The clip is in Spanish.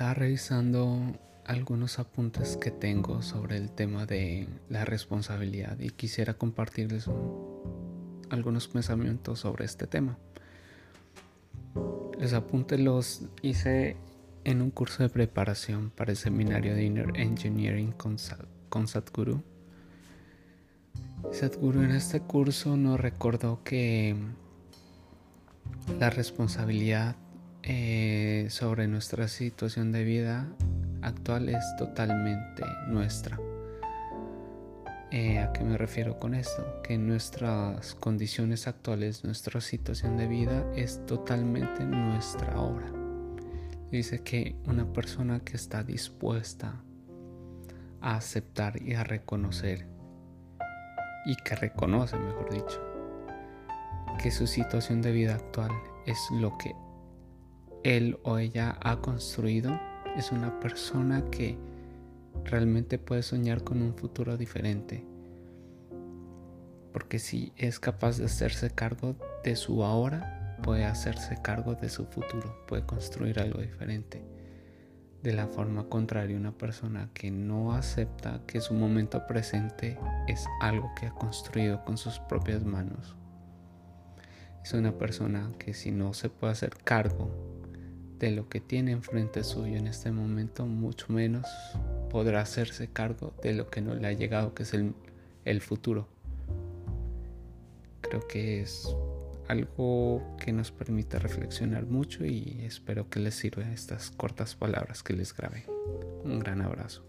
Estaba revisando algunos apuntes que tengo sobre el tema de la responsabilidad y quisiera compartirles algunos pensamientos sobre este tema. Los apuntes los hice en un curso de preparación para el seminario de Inner Engineering con, con Sadhguru. Sadhguru en este curso nos recordó que la responsabilidad eh, sobre nuestra situación de vida actual es totalmente nuestra. Eh, ¿A qué me refiero con esto? Que nuestras condiciones actuales, nuestra situación de vida es totalmente nuestra obra. Dice que una persona que está dispuesta a aceptar y a reconocer, y que reconoce, mejor dicho, que su situación de vida actual es lo que él o ella ha construido, es una persona que realmente puede soñar con un futuro diferente. Porque si es capaz de hacerse cargo de su ahora, puede hacerse cargo de su futuro, puede construir algo diferente. De la forma contraria, una persona que no acepta que su momento presente es algo que ha construido con sus propias manos. Es una persona que si no se puede hacer cargo de lo que tiene enfrente suyo en este momento, mucho menos podrá hacerse cargo de lo que no le ha llegado, que es el, el futuro. Creo que es algo que nos permite reflexionar mucho y espero que les sirva estas cortas palabras que les grabé. Un gran abrazo.